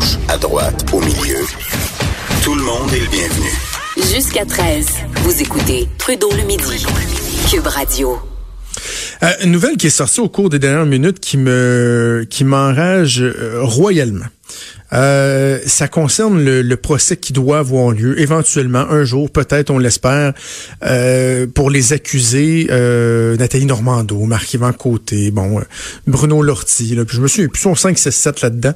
gauche, à droite, au milieu. Tout le monde est le bienvenu. Jusqu'à 13, vous écoutez Trudeau le midi. Cube Radio. Euh, une nouvelle qui est sortie au cours des dernières minutes qui me qui m'enrage euh, royalement. Euh, ça concerne le, procès qui doit avoir lieu éventuellement un jour, peut-être, on l'espère, euh, pour les accusés euh, Nathalie Normando, Marc-Yvan Côté, bon, Bruno Lortie, là, puis je me suis, plus son 5, 6, 7 là-dedans.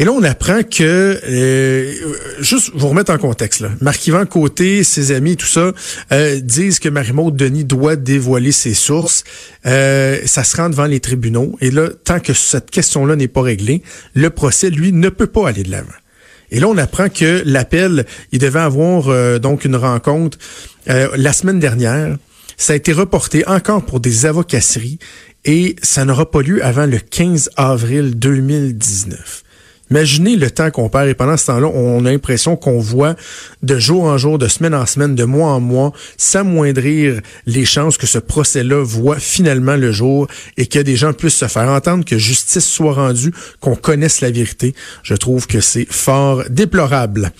Et là, on apprend que, euh, juste vous remettre en contexte, Marc-Yvan Côté, ses amis, tout ça, euh, disent que Marie-Maud Denis doit dévoiler ses sources. Euh, ça se rend devant les tribunaux. Et là, tant que cette question-là n'est pas réglée, le procès, lui, ne peut pas aller de l'avant. Et là, on apprend que l'appel, il devait avoir donc une rencontre la semaine dernière. Ça a été reporté encore pour des avocasseries et ça n'aura pas lieu avant le 15 avril 2019. Imaginez le temps qu'on perd et pendant ce temps-là, on a l'impression qu'on voit de jour en jour, de semaine en semaine, de mois en mois, s'amoindrir les chances que ce procès-là voit finalement le jour et que des gens puissent se faire entendre, que justice soit rendue, qu'on connaisse la vérité. Je trouve que c'est fort déplorable.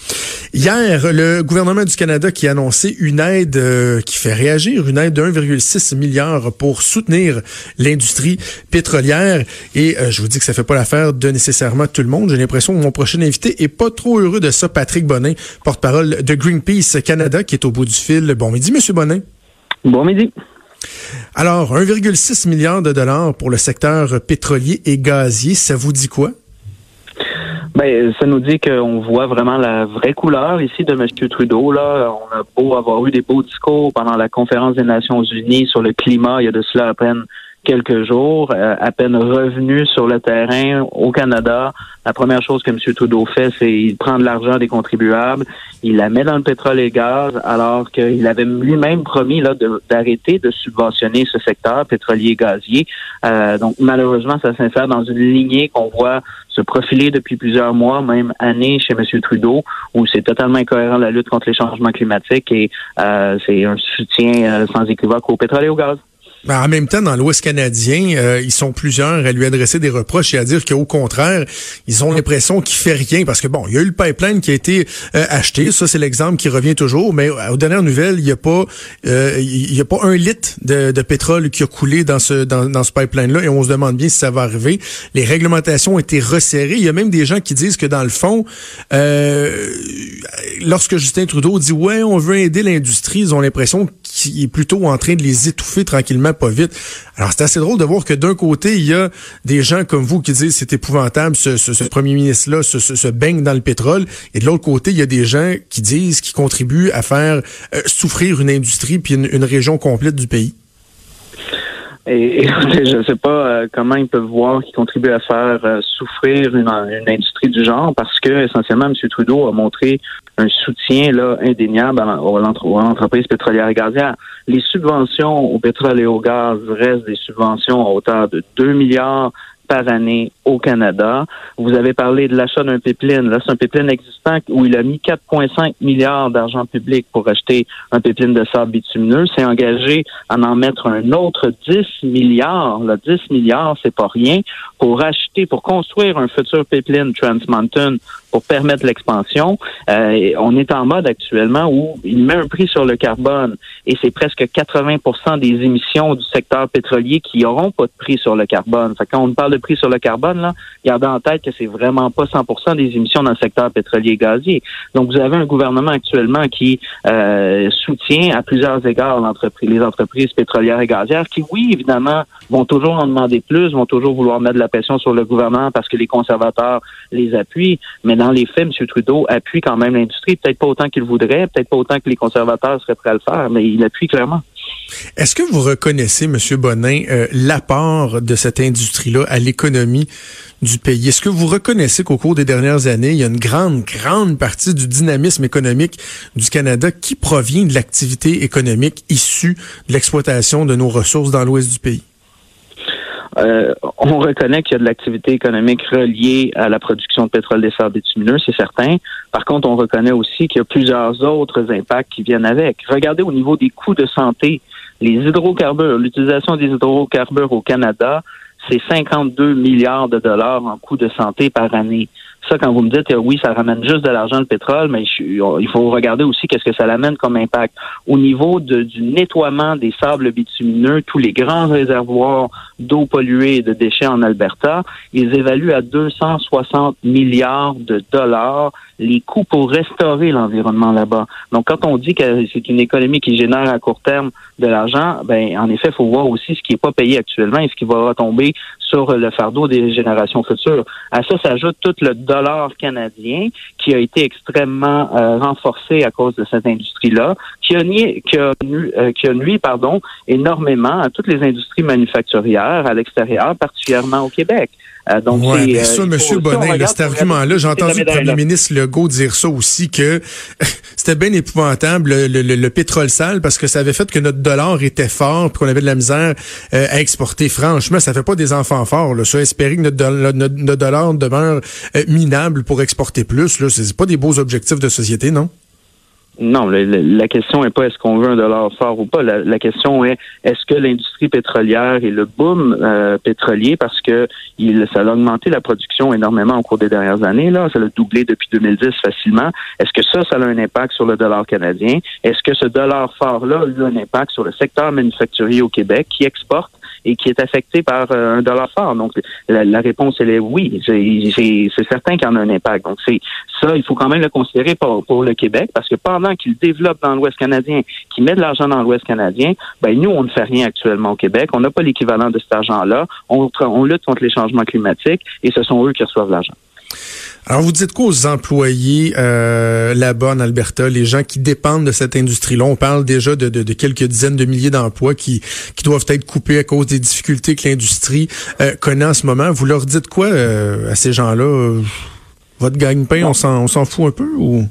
Hier, le gouvernement du Canada qui a annoncé une aide euh, qui fait réagir, une aide de 1,6 milliard pour soutenir l'industrie pétrolière. Et euh, je vous dis que ça fait pas l'affaire de nécessairement tout le monde. J'ai l'impression que mon prochain invité est pas trop heureux de ça. Patrick Bonin, porte-parole de Greenpeace Canada, qui est au bout du fil. Bon midi, Monsieur Bonin. Bon midi. Alors, 1,6 milliard de dollars pour le secteur pétrolier et gazier, ça vous dit quoi? Ben, ça nous dit qu'on voit vraiment la vraie couleur ici de M. Trudeau. Là, on a beau avoir eu des beaux discours pendant la conférence des Nations Unies sur le climat, il y a de cela à peine quelques jours, euh, à peine revenu sur le terrain au Canada. La première chose que M. Trudeau fait, c'est il prend de l'argent des contribuables, il la met dans le pétrole et le gaz, alors qu'il avait lui-même promis là d'arrêter de, subventionner ce secteur pétrolier et gazier. Euh, donc malheureusement, ça s'insère dans une lignée qu'on voit se profiler depuis plusieurs mois, même années chez M. Trudeau, où c'est totalement incohérent la lutte contre les changements climatiques et euh, c'est un soutien sans équivoque au pétrole et au gaz. Ben, en même temps, dans l'Ouest canadien, euh, ils sont plusieurs à lui adresser des reproches et à dire qu'au contraire, ils ont l'impression qu'il fait rien parce que bon, il y a eu le pipeline qui a été euh, acheté, ça c'est l'exemple qui revient toujours, mais aux dernières nouvelles, il n'y a pas, euh, il y a pas un litre de, pétrole qui a coulé dans ce dans, dans ce pipeline-là et on se demande bien si ça va arriver. Les réglementations ont été resserrées. Il y a même des gens qui disent que dans le fond, lorsque Justin Trudeau dit ouais, on veut aider l'industrie, ils ont l'impression qu'il est plutôt en train de les étouffer tranquillement Alors, c'est assez drôle de voir que d'un côté, il y a des gens comme vous qui disent c'est épouvantable, ce, premier ministre-là se, baigne dans le pétrole. Et de l'autre côté, il y a des gens qui disent, qui contribuent à faire euh, souffrir une industrie puis une, région complète du pays. Et, je ne sais pas euh, comment ils peuvent voir qu'ils contribuent à faire euh, souffrir une, industrie du genre parce que essentiellement M. Trudeau a montré un soutien là indéniable à, l'entreprise pétrolière et gazière. Les subventions au pétrole et au gaz restent des subventions à hauteur de 2 milliards par année au Canada. Vous avez parlé de l'achat d'un pipeline. Là, c'est un pipeline existant où il a mis 4,5 milliards d'argent public pour acheter un pipeline de sable bitumineux. C'est engagé à en mettre un autre 10 milliards. Là, 10 milliards, c'est pas rien pour acheter, pour construire un futur pipeline Trans Mountain pour permettre l'expansion. Euh, on est en mode actuellement où il met un prix sur le carbone et c'est presque 80% des émissions du secteur pétrolier qui n'auront pas de prix sur le carbone. Fait quand on parle de prix sur le carbone, là, gardez en tête que c'est vraiment pas 100% des émissions dans le secteur pétrolier et gazier. Donc, vous avez un gouvernement actuellement qui euh, soutient à plusieurs égards les entreprises pétrolières et gazières qui, oui, évidemment, vont toujours en demander plus, vont toujours vouloir mettre de la pression sur le gouvernement parce que les conservateurs les appuient. Mais dans les faits, M. Trudeau appuie quand même l'industrie, peut-être pas autant qu'il voudrait, peut-être pas autant que les conservateurs seraient prêts à le faire, mais il appuie clairement. Est-ce que vous reconnaissez, M. Bonin, euh, l'apport de cette industrie-là à l'économie du pays? Est-ce que vous reconnaissez qu'au cours des dernières années, il y a une grande, grande partie du dynamisme économique du Canada qui provient de l'activité économique issue de l'exploitation de nos ressources dans l'ouest du pays? Euh, on reconnaît qu'il y a de l'activité économique reliée à la production de pétrole des sables bitumineux, c'est certain. Par contre, on reconnaît aussi qu'il y a plusieurs autres impacts qui viennent avec. Regardez au niveau des coûts de santé, les hydrocarbures, l'utilisation des hydrocarbures au Canada, c'est 52 milliards de dollars en coûts de santé par année. Ça, quand vous me dites, oui, ça ramène juste de l'argent, le pétrole, mais il faut regarder aussi qu'est-ce que ça l'amène comme impact. Au niveau du nettoiement des sables bitumineux, tous les grands réservoirs d'eau polluée et de déchets en Alberta, ils évaluent à 260 milliards de dollars les coûts pour restaurer l'environnement là-bas. Donc, quand on dit que c'est une économie qui génère à court terme de l'argent, ben en effet, il faut voir aussi ce qui n'est pas payé actuellement et ce qui va retomber sur le fardeau des générations futures. À ça s'ajoute tout le dollar canadien qui a été extrêmement euh, renforcé à cause de cette industrie-là, qui a, euh, qui a nuit pardon, énormément à toutes les industries manufacturières à l'extérieur, particulièrement au Québec. Euh, donc, ouais, ça, M. Bonnet, cet argument-là, j'ai entendu le premier ministre Legault dire ça aussi, que c'était bien épouvantable, le, pétrole sale, parce que ça avait fait que notre dollar était fort, puis qu'on avait de la misère euh, à exporter. Franchement, ça fait pas des enfants forts. Là. Ça, espérer que notre, notre, dollar demeure euh, minable pour exporter plus, là, c'est pas des beaux objectifs de société, non? Non, la, question n'est pas est-ce qu'on veut un dollar fort ou pas. La, question est est-ce que l'industrie pétrolière et le boom euh, pétrolier, parce que il, ça a augmenté la production énormément au cours des dernières années, là, ça l'a doublé depuis 2010 facilement. Est-ce que ça, ça a un impact sur le dollar canadien? Est-ce que ce dollar fort-là a eu un impact sur le secteur manufacturier au Québec qui exporte? Et qui est affecté par euh, un dollar fort. Donc, la, réponse, elle est oui. C'est certain qu'il y en a un impact. Donc, c'est ça, il faut quand même le considérer pour, pour le Québec, parce que pendant qu'il développe dans l'Ouest canadien, qu'il met de l'argent dans l'Ouest canadien, ben nous, on ne fait rien actuellement au Québec. On n'a pas l'équivalent de cet argent-là. On, on lutte contre les changements climatiques et ce sont eux qui reçoivent l'argent. Alors, vous dites quoi aux employés euh, là-bas en Alberta, les gens qui dépendent de cette industrie-là? On parle déjà de, quelques dizaines de milliers d'emplois qui, qui doivent être coupés à cause des difficultés que l'industrie euh, connaît en ce moment. Vous leur dites quoi euh, à ces gens-là? Votre gagne-pain, on s'en fout un peu ou?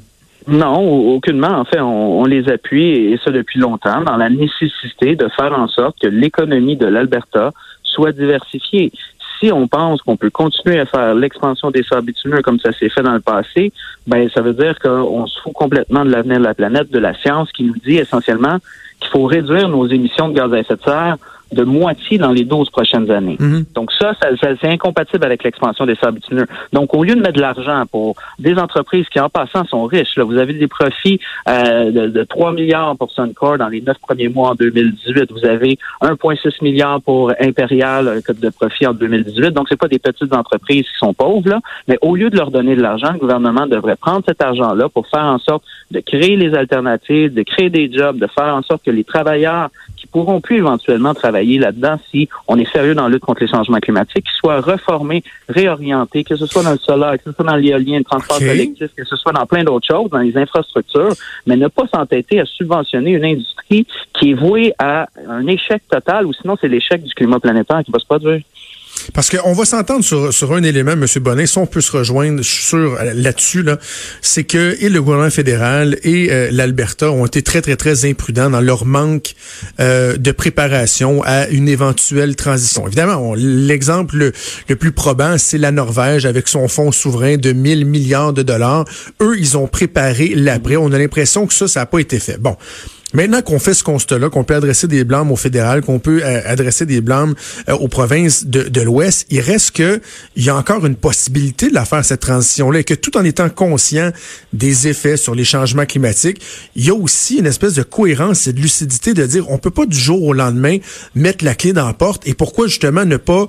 Non, aucunement. En fait, on, on, les appuie, et ça depuis longtemps, dans la nécessité de faire en sorte que l'économie de l'Alberta soit diversifiée si on pense qu'on peut continuer à faire l'expansion des sables bitumineux comme ça s'est fait dans le passé, ben ça veut dire qu'on se fout complètement de l'avenir de la planète, de la science qui nous dit essentiellement qu'il faut réduire nos émissions de gaz à effet de serre de moitié dans les 12 prochaines années. Mhm. Donc ça, ça, c'est incompatible avec l'expansion des sables bitumineux. Donc au lieu de mettre de l'argent pour des entreprises qui en passant sont riches, là, vous avez des profits euh, de, de, 3 milliards pour Suncor dans les neuf premiers mois en 2018. Vous avez 1,6 milliard pour Imperial un de profit en 2018. Donc c'est pas des petites entreprises qui sont pauvres là, mais au lieu de leur donner de l'argent, le gouvernement devrait prendre cet argent-là pour faire en sorte de créer les alternatives, de créer des jobs, de faire en sorte que les travailleurs pourront plus éventuellement travailler là-dedans si on est sérieux dans la lutte contre les changements climatiques, qu'ils soient reformés, réorientés, que ce soit dans le solaire, que ce soit dans l'éolien, le transport collectif, que ce soit dans plein d'autres choses, dans les infrastructures, mais ne pas s'entêter à subventionner une industrie qui est vouée à un échec total, ou sinon c'est l'échec du climat planétaire qui va se produire. Parce qu'on va s'entendre sur, un élément, M. Bonnet, si on peut se rejoindre, sur là-dessus, là, c'est que et le gouvernement fédéral et euh, l'Alberta ont été très, très, très imprudents dans leur manque euh, de préparation à une éventuelle transition. Évidemment, l'exemple le, le, plus probant, c'est la Norvège avec son fonds souverain de 1000 milliards de dollars. Eux, ils ont préparé l'après. On a l'impression que ça, ça n'a pas été fait. Bon. Maintenant qu'on fait ce constat-là, qu'on peut adresser des blâmes au fédéral, qu'on peut euh, adresser des blâmes euh, aux provinces de, l'Ouest, il reste que il y a encore une possibilité de la faire cette transition-là et que tout en étant conscient des effets sur les changements climatiques, il y a aussi une espèce de cohérence et de lucidité de dire on peut pas du jour au lendemain mettre la clé dans la porte et pourquoi justement ne pas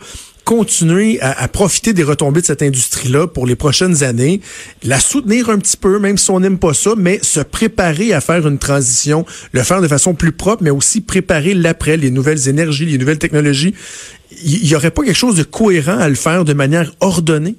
continuer à, profiter des retombées de cette industrie-là pour les prochaines années, la soutenir un petit peu, même si on n'aime pas ça, mais se préparer à faire une transition, le faire de façon plus propre, mais aussi préparer l'après, les nouvelles énergies, les nouvelles technologies. Il n'y aurait pas quelque chose de cohérent à le faire de manière ordonnée?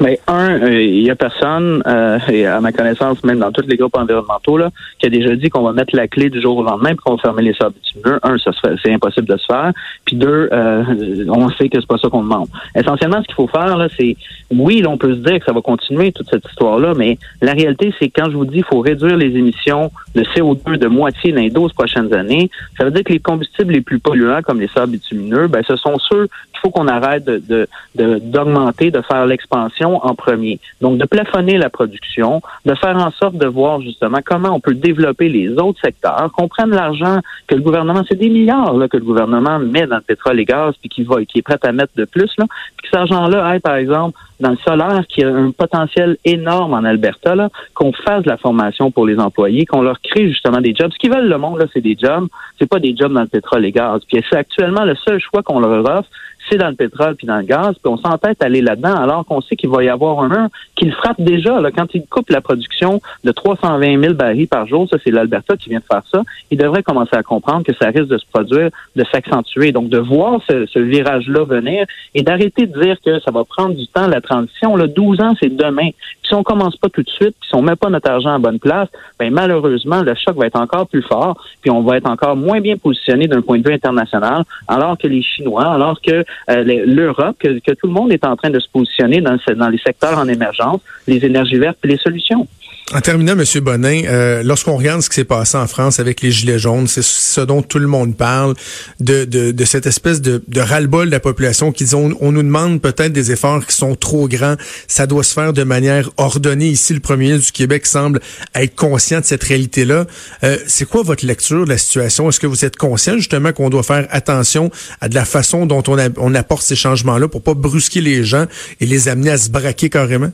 Mais un, il euh, y a personne, euh, et à ma connaissance, même dans tous les groupes environnementaux, là, qui a déjà dit qu'on va mettre la clé du jour au lendemain et qu'on va fermer les sables bitumineux. Un, ça c'est impossible de se faire. Puis deux, euh, on sait que c'est pas ça qu'on demande. Essentiellement, ce qu'il faut faire, là, c'est oui, on peut se dire que ça va continuer toute cette histoire-là, mais la réalité, c'est quand je vous dis qu'il faut réduire les émissions de CO2 de moitié dans les 12 prochaines années, ça veut dire que les combustibles les plus polluants, comme les sables bitumineux, ben, ce sont ceux faut qu'on arrête de, d'augmenter, de, faire l'expansion en premier. Donc, de plafonner la production, de faire en sorte de voir justement comment on peut développer les autres secteurs, qu'on prenne l'argent que le gouvernement, c'est des milliards là, que le gouvernement met dans le pétrole et gaz, puis qui va, qui est prêt à mettre de plus, là, puis que cet argent-là aille, par exemple, dans le solaire, qui a un potentiel énorme en Alberta, là, qu'on fasse la formation pour les employés, qu'on leur crée justement des jobs. Ce qu'ils veulent le monde, là, c'est des jobs. C'est pas des jobs dans le pétrole et gaz. Puis c'est actuellement le seul choix qu'on leur offre, c'est dans le pétrole puis dans le gaz, puis on s'entête à aller là-dedans alors qu'on sait qu'il va y avoir un mur qui le frappe déjà. Là, quand il coupe la production de 320 000 barils par jour, ça c'est l'Alberta qui vient de faire ça, il devrait commencer à comprendre que ça risque de se produire, de s'accentuer. Donc de voir ce, ce virage-là venir et d'arrêter de dire que ça va prendre du temps la transition. Là, 12 ans, c'est demain. Puis si on commence pas tout de suite, puis si on met pas notre argent à bonne place, ben malheureusement, le choc va être encore plus fort, puis on va être encore moins bien positionné d'un point de vue international, alors que les Chinois, alors que l'Europe, que, tout le monde est en train de se positionner dans, dans les secteurs en émergence, les énergies vertes et les solutions. En terminant, M. Bonin, euh, lorsqu'on regarde ce qui s'est passé en France avec les Gilets jaunes, c'est ce dont tout le monde parle, de, cette espèce de, de ras-le-bol de la population qui dit on, nous demande peut-être des efforts qui sont trop grands, ça doit se faire de manière ordonnée. Ici, le premier ministre du Québec semble être conscient de cette réalité-là. Euh, c'est quoi votre lecture de la situation? Est-ce que vous êtes conscient justement qu'on doit faire attention à la façon dont on, on apporte ces changements-là pour pas brusquer les gens et les amener à se braquer carrément?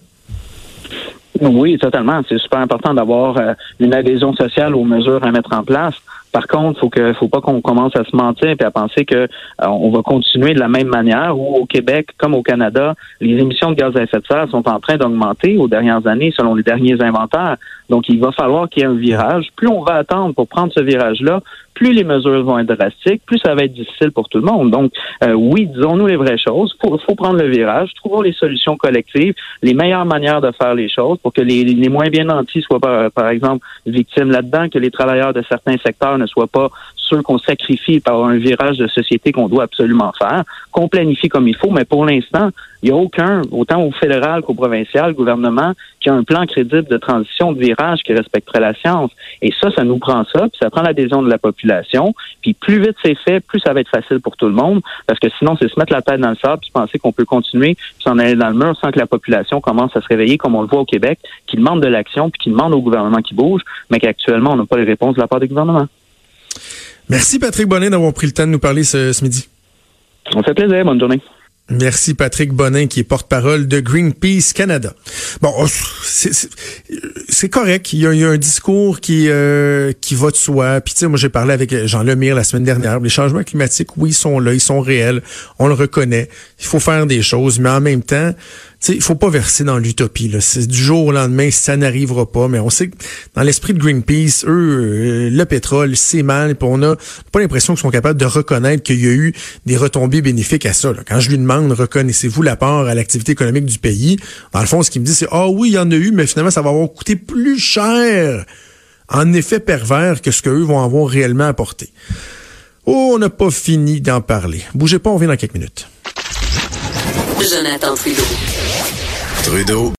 Oui, totalement. C'est super important d'avoir euh, une adhésion sociale aux mesures à mettre en place. Par contre, faut que, faut pas qu'on commence à se mentir et à penser que euh, on va continuer de la même manière. Où au Québec, comme au Canada, les émissions de gaz à effet de serre sont en train d'augmenter aux dernières années, selon les derniers inventaires. Donc, il va falloir qu'il y ait un virage. Plus on va attendre pour prendre ce virage-là, plus les mesures vont être drastiques, plus ça va être difficile pour tout le monde. Donc, euh, oui, disons-nous les vraies choses. Il faut, prendre le virage, trouvons les solutions collectives, les meilleures manières de faire les choses pour que les, les moins bien nantis soient, par, par exemple, victimes là-dedans, que les travailleurs de certains secteurs ne soient pas ceux qu'on sacrifie par un virage de société qu'on doit absolument faire, qu'on planifie comme il faut, mais pour l'instant, il n'y a aucun, autant au fédéral qu'au provincial, gouvernement, qui a un plan crédible de transition de virage qui respecterait la science. Et ça, ça nous prend ça, puis ça prend l'adhésion de la population. Puis plus vite c'est fait, plus ça va être facile pour tout le monde, parce que sinon, c'est se mettre la tête dans le sable, puis penser qu'on peut continuer, puis s'en aller dans le mur sans que la population commence à se réveiller, comme on le voit au Québec, qui demande de l'action, puis qui demande au gouvernement qui bouge, mais qu'actuellement, on n'a pas les réponses de la part du gouvernement. Merci Patrick Bonnet d'avoir pris le temps de nous parler ce, ce midi. On fait plaisir. Bonne journée. Merci Patrick Bonin qui est porte-parole de Greenpeace Canada. Bon, oh, c'est correct. Il y, a, un discours qui euh, qui va de soi. Puis tu sais, moi j'ai parlé avec Jean Lemire la semaine dernière. Les changements climatiques, oui, ils sont là, ils sont réels. On le reconnaît. Il faut faire des choses, mais en même temps, sais, il faut pas verser dans l'utopie. Du jour au lendemain, ça n'arrivera pas. Mais on sait que dans l'esprit de Greenpeace, eux, euh, le pétrole, c'est mal. Puis on a pas l'impression qu'ils sont capables de reconnaître qu'il y a eu des retombées bénéfiques à ça. Quand je lui demande, reconnaissez-vous l'apport à l'activité économique du pays, dans le fond, ce qu'il me dit, c'est ah oui, il y en a eu, mais finalement, ça va avoir coûté plus cher en effet pervers que ce qu'eux vont avoir réellement apporté. Oh, on n'a pas fini d'en parler. Bougez pas, on revient dans quelques minutes. Jonathan Trudeau. Trudeau